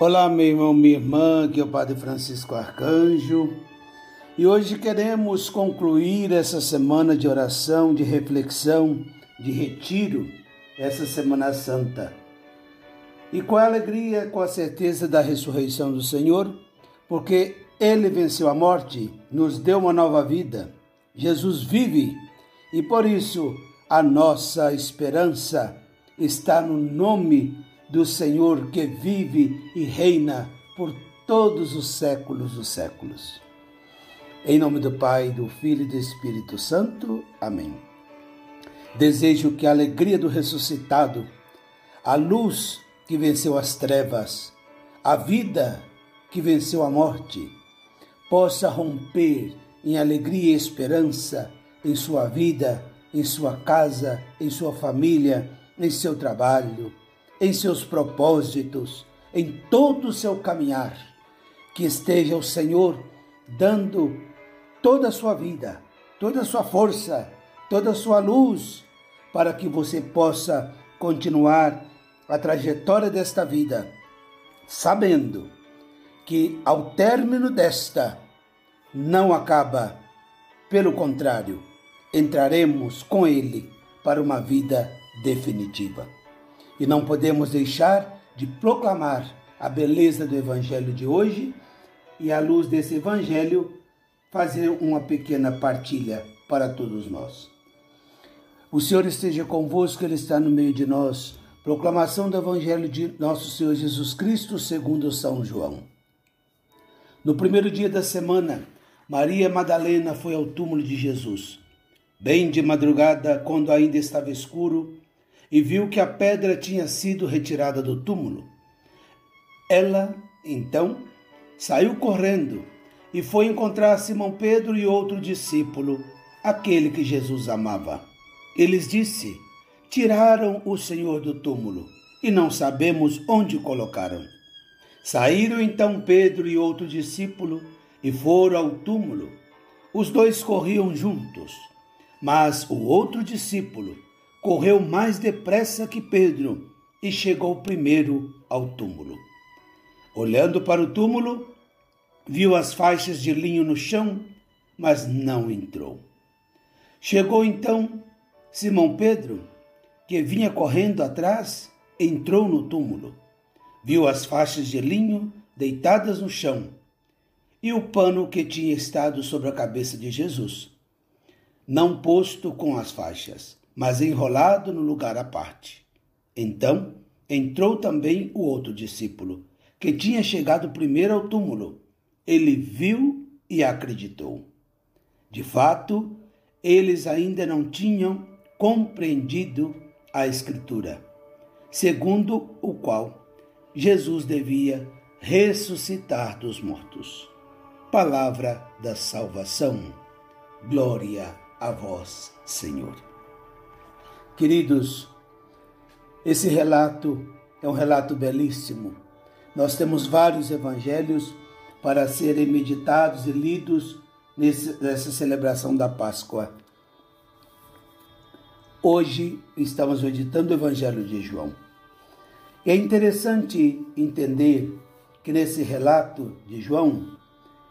Olá, meu irmão, minha irmã, aqui é o Padre Francisco Arcanjo. E hoje queremos concluir essa semana de oração, de reflexão, de retiro, essa Semana Santa. E com a alegria, com a certeza da ressurreição do Senhor, porque Ele venceu a morte, nos deu uma nova vida. Jesus vive e por isso a nossa esperança está no nome do Senhor que vive e reina por todos os séculos dos séculos. Em nome do Pai, do Filho e do Espírito Santo. Amém. Desejo que a alegria do ressuscitado, a luz que venceu as trevas, a vida que venceu a morte, possa romper em alegria e esperança em sua vida, em sua casa, em sua família, em seu trabalho, em seus propósitos, em todo o seu caminhar. Que esteja o Senhor dando toda a sua vida, toda a sua força, toda a sua luz, para que você possa continuar a trajetória desta vida, sabendo que ao término desta não acaba, pelo contrário, entraremos com Ele para uma vida definitiva. E não podemos deixar de proclamar a beleza do Evangelho de hoje e, à luz desse Evangelho, fazer uma pequena partilha para todos nós. O Senhor esteja convosco, Ele está no meio de nós. Proclamação do Evangelho de nosso Senhor Jesus Cristo, segundo São João. No primeiro dia da semana, Maria Madalena foi ao túmulo de Jesus. Bem de madrugada, quando ainda estava escuro, e viu que a pedra tinha sido retirada do túmulo. Ela, então, saiu correndo e foi encontrar Simão Pedro e outro discípulo, aquele que Jesus amava. Eles disse: Tiraram o Senhor do túmulo e não sabemos onde o colocaram. Saíram então Pedro e outro discípulo e foram ao túmulo. Os dois corriam juntos, mas o outro discípulo correu mais depressa que Pedro e chegou primeiro ao túmulo. Olhando para o túmulo, viu as faixas de linho no chão, mas não entrou. Chegou então Simão Pedro, que vinha correndo atrás, entrou no túmulo. Viu as faixas de linho deitadas no chão e o pano que tinha estado sobre a cabeça de Jesus, não posto com as faixas, mas enrolado no lugar à parte. Então entrou também o outro discípulo, que tinha chegado primeiro ao túmulo. Ele viu e acreditou. De fato, eles ainda não tinham compreendido a Escritura, segundo o qual Jesus devia ressuscitar dos mortos. Palavra da salvação. Glória a vós, Senhor. Queridos, esse relato é um relato belíssimo. Nós temos vários evangelhos para serem meditados e lidos nessa celebração da Páscoa. Hoje estamos meditando o Evangelho de João. É interessante entender que nesse relato de João,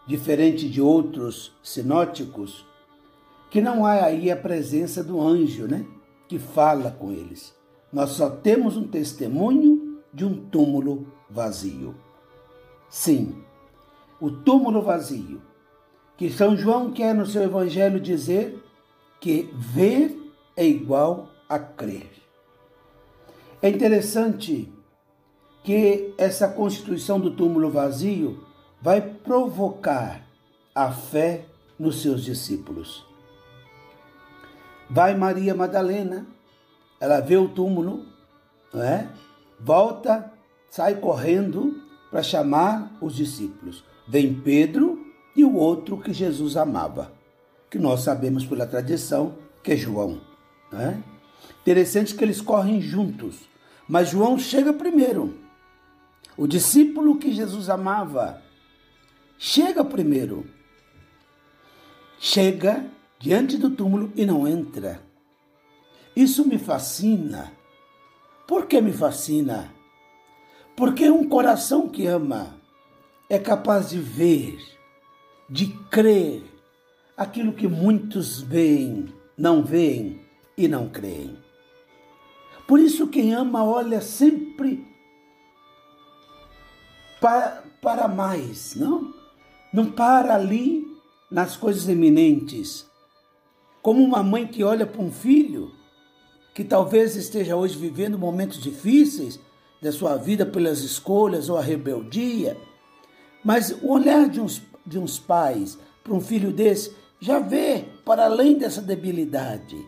diferente de outros sinóticos, que não há aí a presença do anjo, né? Que fala com eles. Nós só temos um testemunho de um túmulo vazio. Sim, o túmulo vazio, que São João quer no seu evangelho dizer que ver é igual a crer. É interessante que essa constituição do túmulo vazio vai provocar a fé nos seus discípulos. Vai Maria Madalena, ela vê o túmulo, não é? volta, sai correndo para chamar os discípulos. Vem Pedro e o outro que Jesus amava, que nós sabemos pela tradição que é João. Não é? Interessante que eles correm juntos, mas João chega primeiro. O discípulo que Jesus amava chega primeiro. Chega diante do túmulo e não entra. Isso me fascina. Por que me fascina? Porque um coração que ama é capaz de ver, de crer aquilo que muitos veem, não veem e não creem. Por isso, quem ama olha sempre para, para mais, não? Não para ali nas coisas eminentes. Como uma mãe que olha para um filho que talvez esteja hoje vivendo momentos difíceis da sua vida pelas escolhas ou a rebeldia, mas o olhar de uns, de uns pais para um filho desse já vê para além dessa debilidade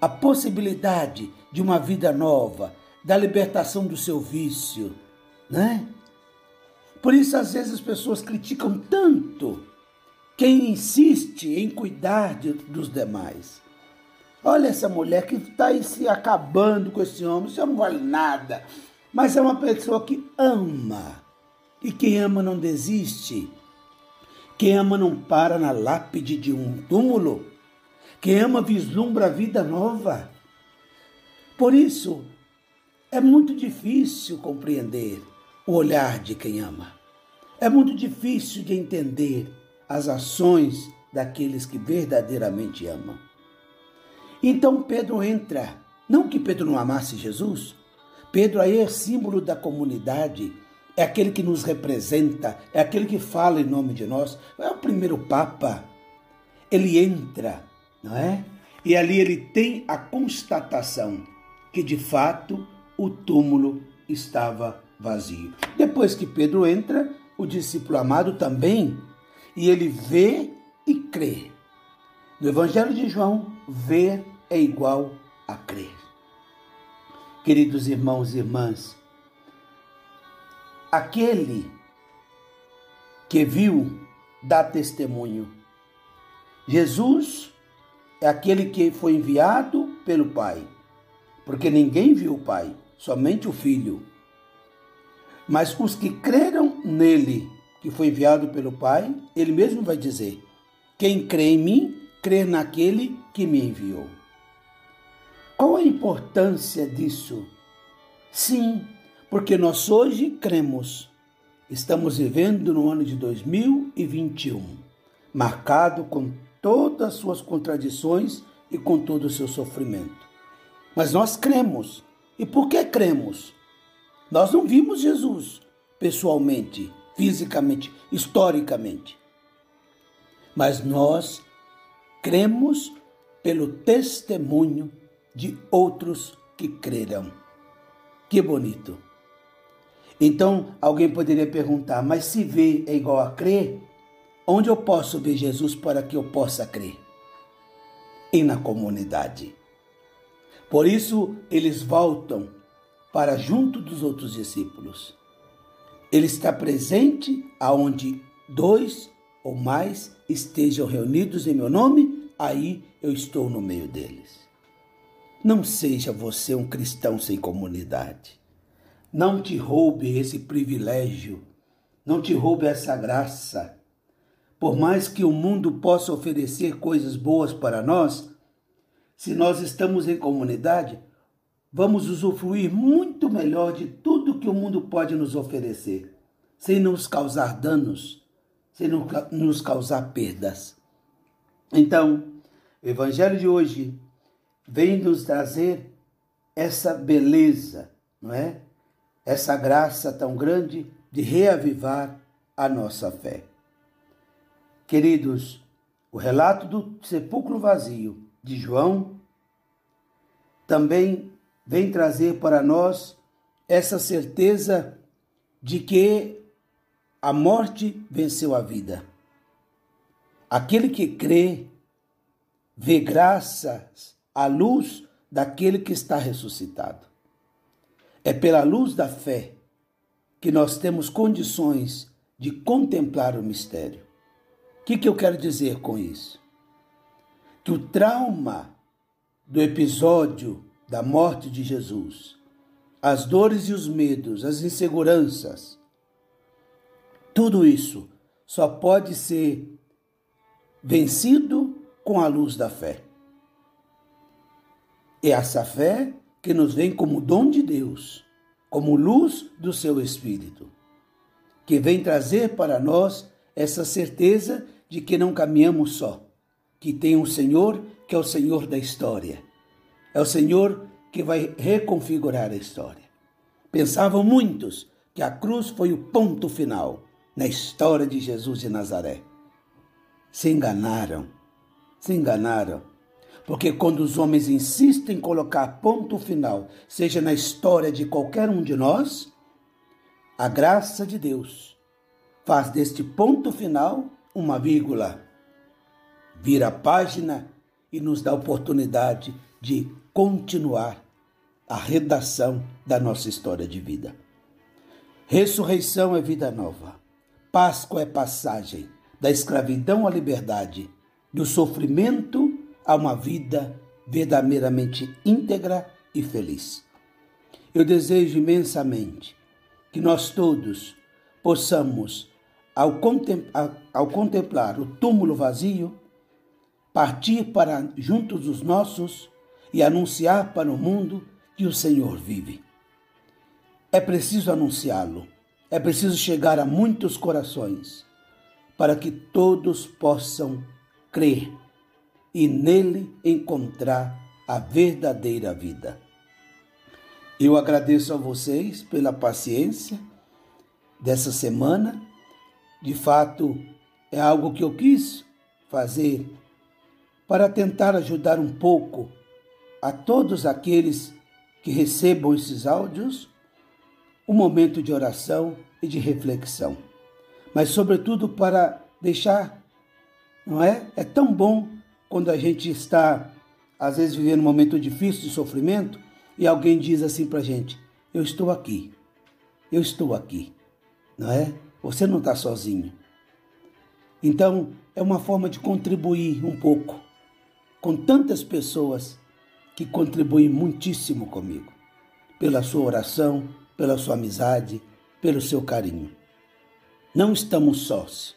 a possibilidade de uma vida nova, da libertação do seu vício, né? Por isso, às vezes, as pessoas criticam tanto quem insiste em cuidar de, dos demais. Olha essa mulher que está se acabando com esse homem, isso não vale nada. Mas é uma pessoa que ama. E quem ama não desiste. Quem ama não para na lápide de um túmulo. Quem ama vislumbra a vida nova. Por isso, é muito difícil compreender o olhar de quem ama. É muito difícil de entender as ações daqueles que verdadeiramente amam. Então Pedro entra. Não que Pedro não amasse Jesus. Pedro aí é símbolo da comunidade, é aquele que nos representa, é aquele que fala em nome de nós. É o primeiro Papa. Ele entra, não é? E ali ele tem a constatação que de fato o túmulo estava vazio. Depois que Pedro entra, o discípulo amado também, e ele vê e crê. No Evangelho de João, ver é igual a crer. Queridos irmãos e irmãs, aquele que viu dá testemunho. Jesus é aquele que foi enviado pelo Pai, porque ninguém viu o Pai, somente o Filho. Mas os que creram nele, que foi enviado pelo Pai, ele mesmo vai dizer: Quem crê em mim, crê naquele que me enviou. Qual a importância disso? Sim, porque nós hoje cremos. Estamos vivendo no ano de 2021, marcado com todas as suas contradições e com todo o seu sofrimento. Mas nós cremos. E por que cremos? Nós não vimos Jesus pessoalmente, fisicamente, historicamente. Mas nós cremos pelo testemunho de outros que creram. Que bonito. Então, alguém poderia perguntar: mas se ver é igual a crer, onde eu posso ver Jesus para que eu possa crer? E na comunidade. Por isso, eles voltam para junto dos outros discípulos. Ele está presente aonde dois ou mais estejam reunidos em meu nome, aí eu estou no meio deles. Não seja você um cristão sem comunidade. Não te roube esse privilégio, não te roube essa graça. Por mais que o mundo possa oferecer coisas boas para nós, se nós estamos em comunidade, vamos usufruir muito melhor de tudo que o mundo pode nos oferecer, sem nos causar danos, sem nos causar perdas. Então, o Evangelho de hoje vem nos trazer essa beleza, não é? Essa graça tão grande de reavivar a nossa fé. Queridos, o relato do sepulcro vazio de João também vem trazer para nós essa certeza de que a morte venceu a vida. Aquele que crê, vê graças à luz daquele que está ressuscitado. É pela luz da fé que nós temos condições de contemplar o mistério. O que, que eu quero dizer com isso? Que o trauma do episódio da morte de Jesus, as dores e os medos, as inseguranças, tudo isso só pode ser vencido com a luz da fé. É essa fé que nos vem como dom de Deus, como luz do seu Espírito, que vem trazer para nós essa certeza de que não caminhamos só, que tem um Senhor que é o Senhor da história, é o Senhor que vai reconfigurar a história. Pensavam muitos que a cruz foi o ponto final na história de Jesus de Nazaré. Se enganaram, se enganaram. Porque quando os homens insistem em colocar ponto final, seja na história de qualquer um de nós, a graça de Deus faz deste ponto final uma vírgula, vira a página e nos dá a oportunidade de continuar a redação da nossa história de vida. Ressurreição é vida nova. Páscoa é passagem da escravidão à liberdade, do sofrimento a uma vida verdadeiramente íntegra e feliz. Eu desejo imensamente que nós todos possamos, ao, contemplar, ao contemplar o túmulo vazio, partir para juntos dos nossos e anunciar para o mundo que o Senhor vive. É preciso anunciá-lo, é preciso chegar a muitos corações para que todos possam crer e nele encontrar a verdadeira vida. Eu agradeço a vocês pela paciência dessa semana. De fato, é algo que eu quis fazer para tentar ajudar um pouco a todos aqueles que recebam esses áudios um momento de oração e de reflexão. Mas, sobretudo, para deixar, não é? É tão bom quando a gente está, às vezes, vivendo um momento difícil de sofrimento e alguém diz assim para a gente: Eu estou aqui, eu estou aqui, não é? Você não está sozinho. Então, é uma forma de contribuir um pouco com tantas pessoas que contribuem muitíssimo comigo, pela sua oração, pela sua amizade, pelo seu carinho. Não estamos sós.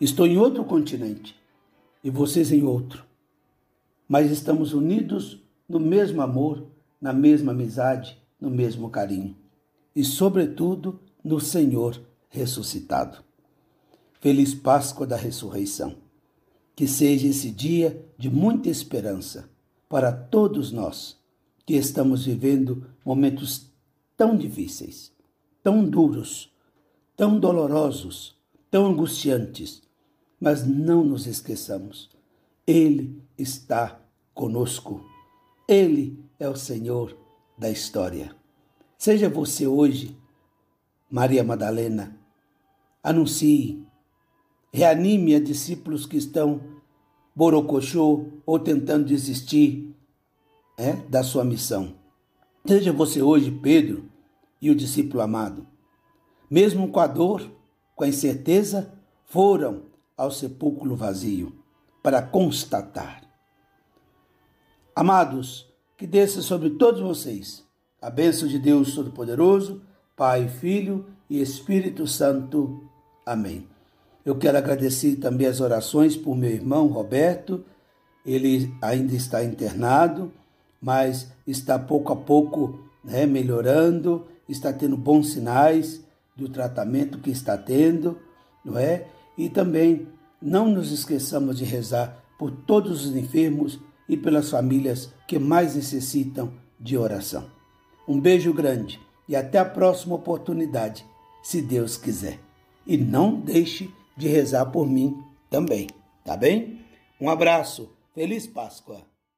Estou em outro continente e vocês em outro, mas estamos unidos no mesmo amor, na mesma amizade, no mesmo carinho e, sobretudo, no Senhor ressuscitado. Feliz Páscoa da Ressurreição. Que seja esse dia de muita esperança para todos nós que estamos vivendo momentos tão difíceis, tão duros, tão dolorosos, tão angustiantes. Mas não nos esqueçamos, Ele está conosco. Ele é o Senhor da história. Seja você hoje, Maria Madalena, anuncie, reanime a discípulos que estão borocochô ou tentando desistir é, da sua missão. Seja você hoje Pedro e o discípulo amado. Mesmo com a dor, com a incerteza, foram ao sepulcro vazio para constatar. Amados, que desça sobre todos vocês a bênção de Deus Todo-Poderoso, Pai, Filho e Espírito Santo. Amém. Eu quero agradecer também as orações por meu irmão Roberto. Ele ainda está internado mas está pouco a pouco né, melhorando, está tendo bons sinais do tratamento que está tendo, não é? E também não nos esqueçamos de rezar por todos os enfermos e pelas famílias que mais necessitam de oração. Um beijo grande e até a próxima oportunidade, se Deus quiser. E não deixe de rezar por mim também, tá bem? Um abraço, feliz Páscoa!